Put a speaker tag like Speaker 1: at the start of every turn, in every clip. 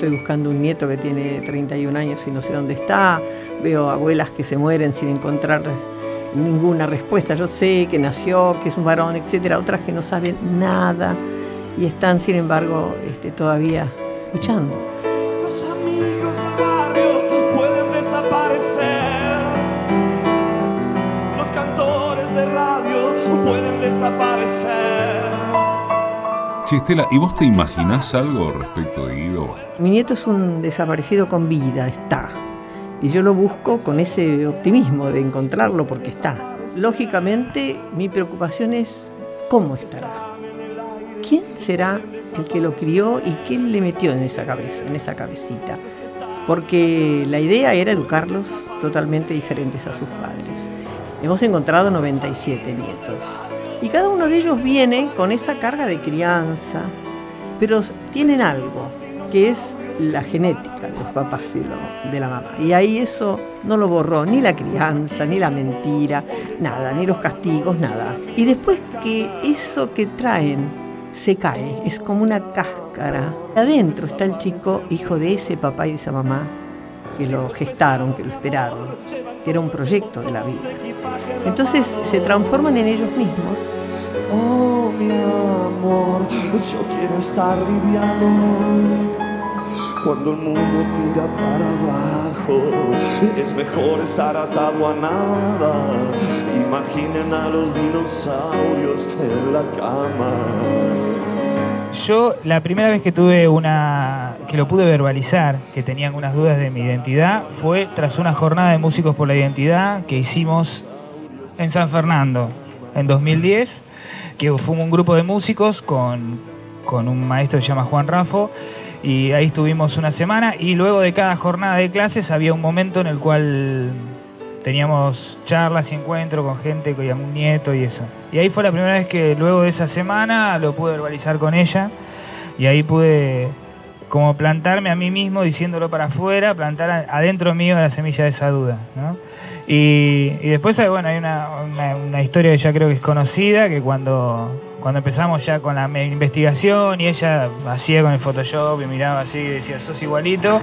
Speaker 1: estoy buscando un nieto que tiene 31 años y no sé dónde está, veo abuelas que se mueren sin encontrar ninguna respuesta. Yo sé que nació, que es un varón, etcétera, otras que no saben nada y están, sin embargo, este, todavía luchando.
Speaker 2: Chistela, ¿y vos te imaginás algo respecto de Guido?
Speaker 1: Mi nieto es un desaparecido con vida, está. Y yo lo busco con ese optimismo de encontrarlo porque está. Lógicamente, mi preocupación es cómo estará. ¿Quién será el que lo crió y quién le metió en esa cabeza, en esa cabecita? Porque la idea era educarlos totalmente diferentes a sus padres. Hemos encontrado 97 nietos. Y cada uno de ellos viene con esa carga de crianza, pero tienen algo, que es la genética de los papás y de la mamá. Y ahí eso no lo borró ni la crianza, ni la mentira, nada, ni los castigos, nada. Y después que eso que traen se cae, es como una cáscara. Adentro está el chico, hijo de ese papá y de esa mamá, que lo gestaron, que lo esperaron, que era un proyecto de la vida. Entonces se transforman en ellos mismos
Speaker 3: Oh, mi amor, yo quiero estar liviano. Cuando el mundo tira para abajo, es mejor estar atado a nada. Imaginen a los dinosaurios en la cama.
Speaker 4: Yo la primera vez que tuve una que lo pude verbalizar, que tenía algunas dudas de mi identidad, fue tras una jornada de músicos por la identidad que hicimos en San Fernando en 2010, que fue un grupo de músicos con, con un maestro que se llama Juan Rafo y ahí estuvimos una semana y luego de cada jornada de clases había un momento en el cual teníamos charlas y encuentros con gente, con un nieto y eso. Y ahí fue la primera vez que luego de esa semana lo pude verbalizar con ella y ahí pude como plantarme a mí mismo diciéndolo para afuera, plantar adentro mío la semilla de esa duda. ¿no? Y, después hay, bueno, hay una, una- historia que ya creo que es conocida, que cuando, cuando empezamos ya con la investigación y ella hacía con el Photoshop y miraba así y decía, sos igualito,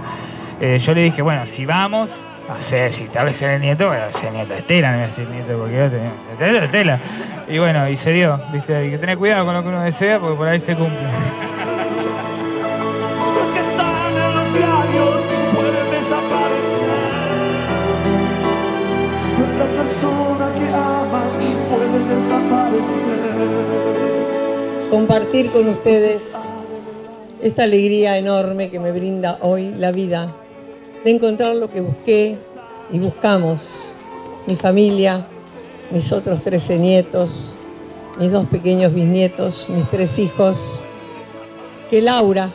Speaker 4: eh, yo le dije, bueno, si vamos, a ser, si tal vez ser el nieto, voy a ser nieto de Estela, no voy a ser nieto de cualquier otro, Estela, Estela. Y bueno, y se dio, ¿viste? Hay que tener cuidado con lo que uno desea porque por ahí se cumple.
Speaker 5: Compartir con ustedes esta alegría enorme que me brinda hoy la vida, de encontrar lo que busqué y buscamos, mi familia, mis otros 13 nietos, mis dos pequeños bisnietos, mis tres hijos, que Laura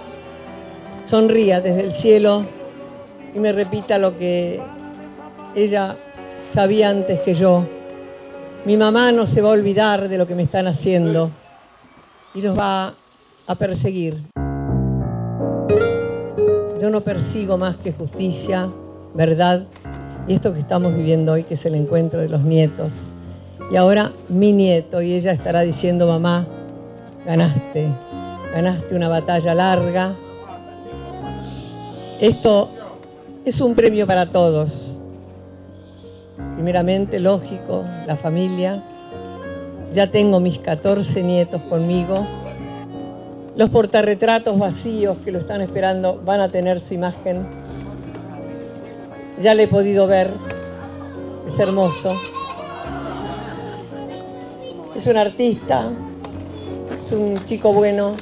Speaker 5: sonría desde el cielo y me repita lo que ella sabía antes que yo. Mi mamá no se va a olvidar de lo que me están haciendo y los va a perseguir. Yo no persigo más que justicia, verdad y esto que estamos viviendo hoy, que es el encuentro de los nietos. Y ahora mi nieto, y ella estará diciendo, mamá, ganaste, ganaste una batalla larga. Esto es un premio para todos. Primeramente, lógico, la familia, ya tengo mis 14 nietos conmigo. Los portarretratos vacíos que lo están esperando van a tener su imagen. Ya le he podido ver. Es hermoso. Es un artista. Es un chico bueno.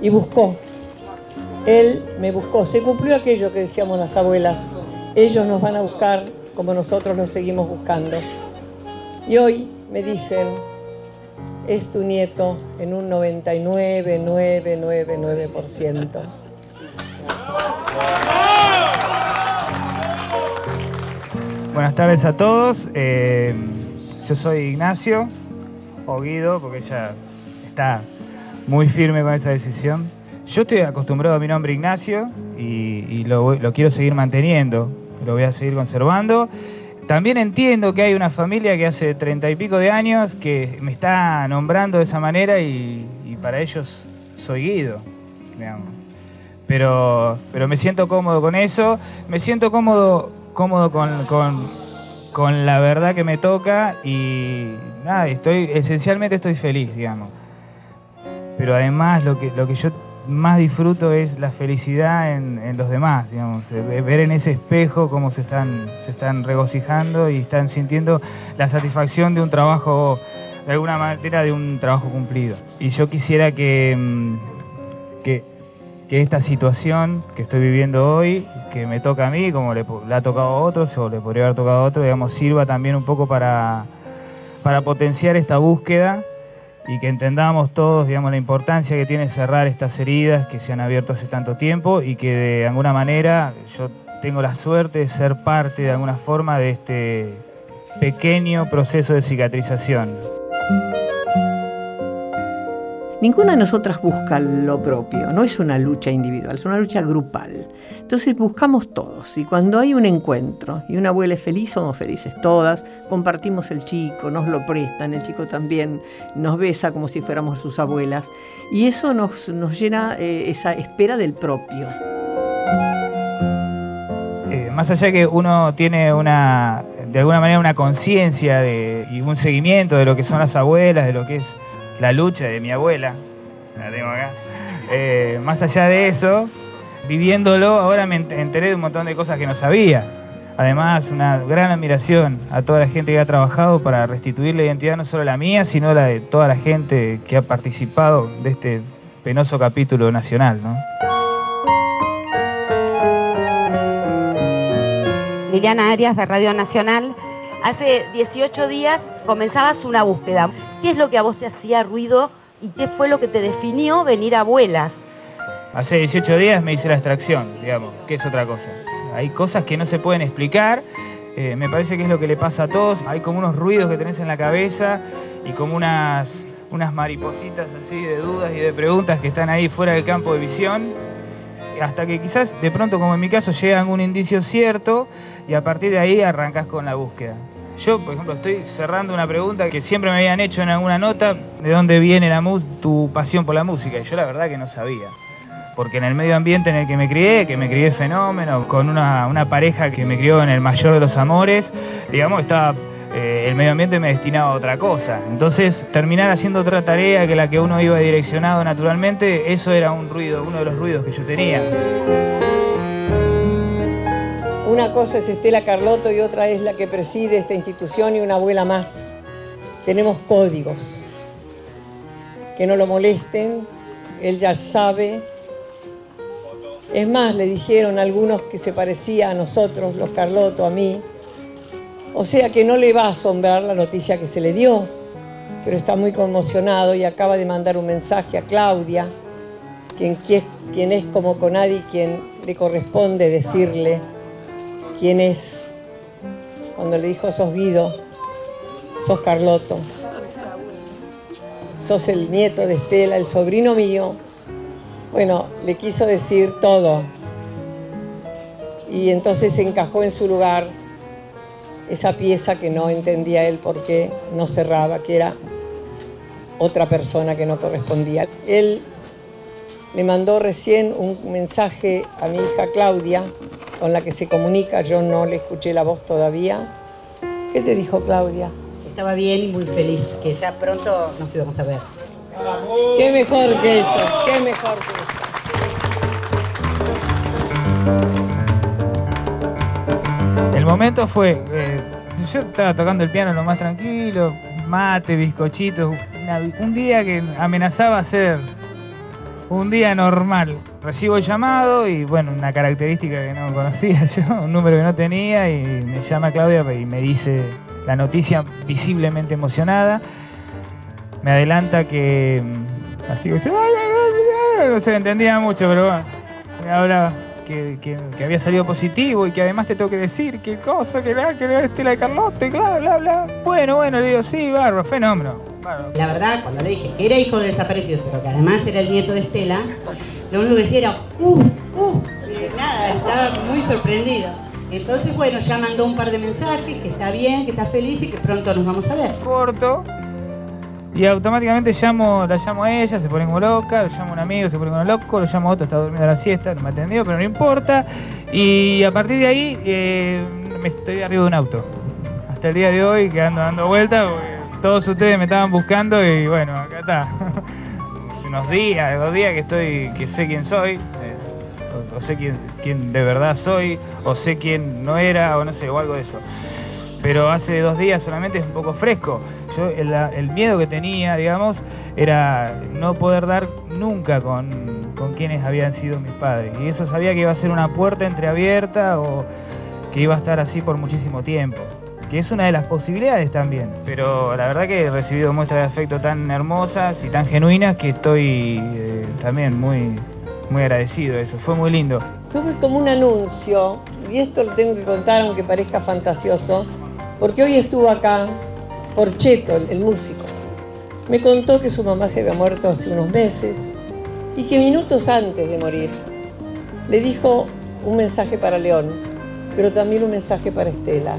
Speaker 5: Y buscó. Él me buscó. Se cumplió aquello que decíamos las abuelas. Ellos nos van a buscar como nosotros nos seguimos buscando. Y hoy me dicen, es tu nieto en un 99,999%.
Speaker 4: Buenas tardes a todos. eh, yo soy Ignacio, o Guido, porque ella está muy firme con esa decisión. Yo estoy acostumbrado a mi nombre Ignacio y, lo, lo quiero seguir manteniendo, lo voy a seguir conservando. También entiendo que hay una familia que hace treinta y pico de años que me está nombrando de esa manera y, para ellos soy Guido, pero, pero me siento cómodo con eso, me siento cómodo, cómodo con, con, la verdad que me toca y nada, estoy, esencialmente estoy feliz, digamos. Pero además lo que, lo que yo más disfruto es la felicidad en, los demás, digamos, ver en ese espejo cómo se están, se están regocijando y están sintiendo la satisfacción de un trabajo, de alguna manera, de un trabajo cumplido. Y yo quisiera que, mm, que, esta situación que estoy viviendo hoy, que me toca a mí, como le, ha tocado a otros o le podría haber tocado a otros, digamos, sirva también un poco para, para potenciar esta búsqueda y que entendamos todos digamos, la importancia que tiene cerrar estas heridas que se han abierto hace tanto tiempo y que de alguna manera yo tengo la suerte de ser parte de alguna forma de este pequeño proceso de cicatrización.
Speaker 1: Ninguna de nosotras busca lo propio, no es una lucha individual, es una lucha grupal. Entonces buscamos todos y cuando hay un encuentro y una abuela es feliz, somos felices todas, compartimos el chico, nos lo prestan, el chico también nos besa como si fuéramos sus abuelas y eso nos, llena eh, esa espera del propio.
Speaker 4: Eh, más allá que uno tiene una, de alguna manera una conciencia y un seguimiento de lo que son las abuelas, de lo que es la lucha de mi abuela, la tengo acá. Eh, más allá de eso, viviéndolo, ahora me enteré de un montón de cosas que no sabía. Además, una gran admiración a toda la gente que ha trabajado para restituir la identidad, no solo la mía, sino la de toda la gente que ha participado de este penoso capítulo nacional.
Speaker 6: Liliana Arias de Radio Nacional. Hace 18 días comenzabas una búsqueda. ¿Qué es lo que a vos te hacía ruido y qué fue lo que te definió venir a abuelas?
Speaker 4: Hace 18 días me hice la extracción, digamos, que es otra cosa. Hay cosas que no se pueden explicar, eh, me parece que es lo que le pasa a todos. Hay como unos ruidos que tenés en la cabeza y como unas, unas maripositas así de dudas y de preguntas que están ahí fuera del campo de visión. Hasta que quizás de pronto, como en mi caso, llega un indicio cierto y a partir de ahí arrancas con la búsqueda. Yo, por ejemplo, estoy cerrando una pregunta que siempre me habían hecho en alguna nota, ¿de dónde viene la tu pasión por la música? Y yo la verdad que no sabía. Porque en el medio ambiente en el que me crié, que me crié fenómeno, con una, pareja que me crió en el mayor de los amores, digamos, estaba eh, el medio ambiente me destinaba a otra cosa. Entonces, terminar haciendo otra tarea que la que uno iba direccionado naturalmente, eso era un ruido, uno de los ruidos que yo tenía.
Speaker 5: Una cosa es Estela Carlotto y otra es la que preside esta institución y una abuela más. Tenemos códigos. Que no lo molesten, él ya sabe. Es más, le dijeron algunos que se parecía a nosotros, los Carlotto, a mí. O sea que no le va a asombrar la noticia que se le dio, pero está muy conmocionado y acaba de mandar un mensaje a Claudia, quien, quien es como con nadie quien le corresponde decirle quién es. Cuando le dijo, sos Guido, sos Carloto, sos el nieto de Estela, el sobrino mío. Bueno, le quiso decir todo. Y entonces encajó en su lugar esa pieza que no entendía él por qué no cerraba, que era otra persona que no correspondía. Él le mandó recién un mensaje a mi hija Claudia, con la que se comunica, yo no le escuché la voz todavía. ¿Qué te dijo Claudia?
Speaker 7: Estaba bien y muy feliz, que ya pronto nos íbamos a ver.
Speaker 5: Qué mejor que eso, qué mejor que
Speaker 4: eso. El momento fue, eh, yo estaba tocando el piano lo más tranquilo, mate, bizcochitos, un día que amenazaba ser un día normal. Recibo el llamado y bueno, una característica que no conocía yo, un número que no tenía y me llama Claudia y me dice la noticia visiblemente emocionada. Me adelanta que mm, así que no se entendía mucho, pero bueno, me hablaba que, había salido positivo y que además te tengo que decir qué cosa, que la, que la Estela de Carlota, bla, bla, bla. Bueno, bueno, le digo, sí, barro, fenómeno.
Speaker 7: La verdad, cuando le dije que era hijo de desaparecido, pero que además era el nieto de Estela, lo único que decía era, ¡uh! ¡uh! Nada, estaba muy sorprendido. Entonces, bueno, ya mandó un par de mensajes, que está bien, que está feliz y que pronto nos vamos a ver.
Speaker 4: Corto. Y automáticamente llamo, la llamo a ella, se pone como loca, lo llamo a un amigo, se pone como loco, lo llamo a otro, está durmiendo la siesta, no me atendió, pero no importa. Y a partir de ahí eh, me estoy arriba de un auto. Hasta el día de hoy que ando dando vueltas, todos ustedes me estaban buscando y bueno, acá está. unos días, dos días que estoy, que sé quién soy, eh, o, sé quién, quién de verdad soy, o sé quién no era, o no sé, o algo de eso. Pero hace dos días solamente es un poco fresco. Yo el, miedo que tenía, digamos, era no poder dar nunca con, con quienes habían sido mis padres. Y eso sabía que iba a ser una puerta entreabierta o que iba a estar así por muchísimo tiempo que es una de las posibilidades también. Pero la verdad que he recibido muestras de afecto tan hermosas y tan genuinas que estoy eh, también muy, muy agradecido eso. Fue muy lindo.
Speaker 5: Tuve como un anuncio, y esto lo tengo que contar aunque parezca fantasioso, porque hoy estuvo acá Porcheto, el, el músico. Me contó que su mamá se había muerto hace unos meses y que minutos antes de morir le dijo un mensaje para León, pero también un mensaje para Estela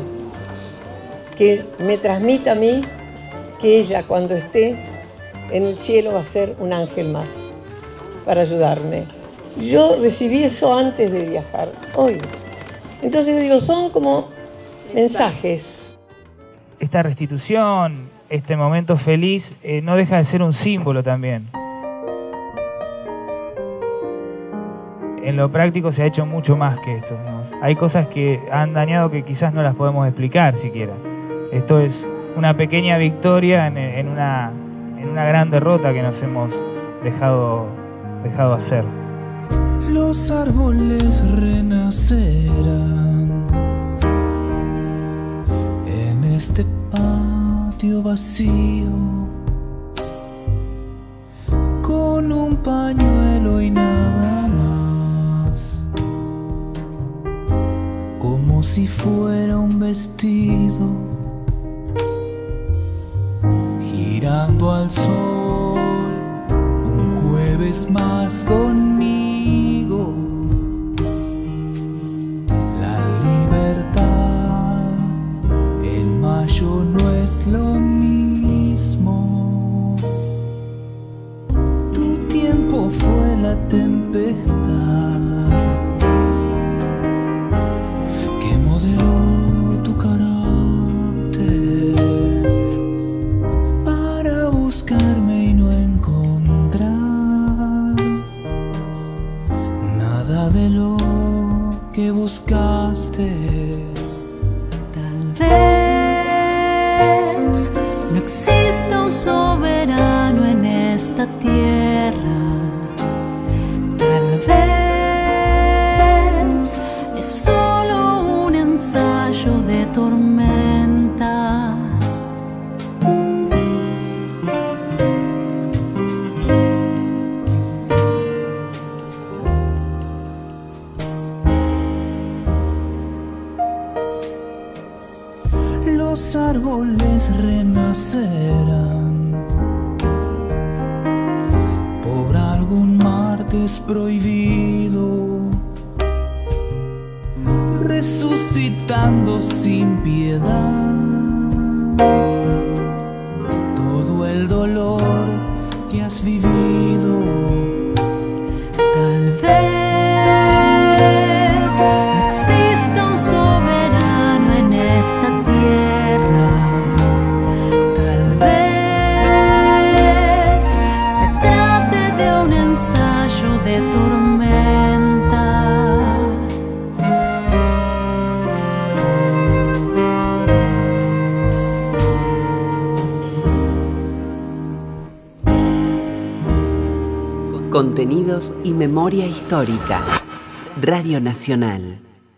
Speaker 5: que me transmita a mí que ella cuando esté en el cielo va a ser un ángel más para ayudarme. Yo recibí eso antes de viajar, hoy. Entonces digo, son como mensajes.
Speaker 4: Esta restitución, este momento feliz, eh, no deja de ser un símbolo también. En lo práctico se ha hecho mucho más que esto. Hay cosas que han dañado que quizás no las podemos explicar siquiera. Esto es una pequeña victoria en, una, en una gran derrota que nos hemos dejado, dejado hacer.
Speaker 3: Los árboles renacerán en este patio vacío con un pañuelo y nada más, como si fuera un vestido mirando al sol, un jueves más conmigo. tierra. Tal vez es
Speaker 8: Contenidos y memoria histórica. Radio Nacional.